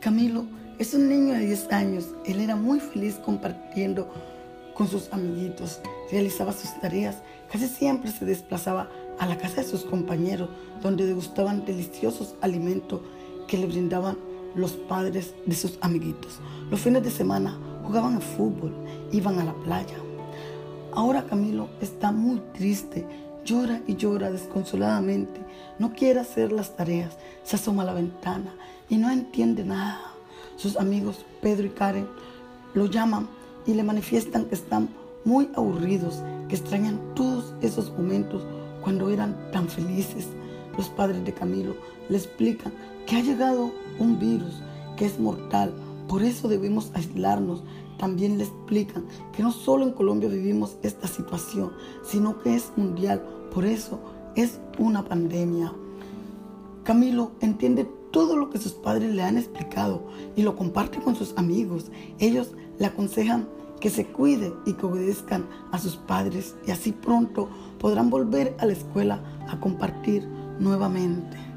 Camilo es un niño de 10 años. Él era muy feliz compartiendo con sus amiguitos, realizaba sus tareas, casi siempre se desplazaba a la casa de sus compañeros, donde degustaban deliciosos alimentos que le brindaban los padres de sus amiguitos. Los fines de semana jugaban al fútbol, iban a la playa. Ahora Camilo está muy triste, llora y llora desconsoladamente, no quiere hacer las tareas, se asoma a la ventana y no entiende nada. Sus amigos Pedro y Karen lo llaman y le manifiestan que están muy aburridos, que extrañan todos esos momentos cuando eran tan felices. Los padres de Camilo le explican que ha llegado un virus que es mortal, por eso debemos aislarnos. También le explican que no solo en Colombia vivimos esta situación, sino que es mundial, por eso es una pandemia. Camilo entiende todo lo que sus padres le han explicado y lo comparte con sus amigos. Ellos le aconsejan que se cuide y que obedezcan a sus padres y así pronto podrán volver a la escuela a compartir nuevamente.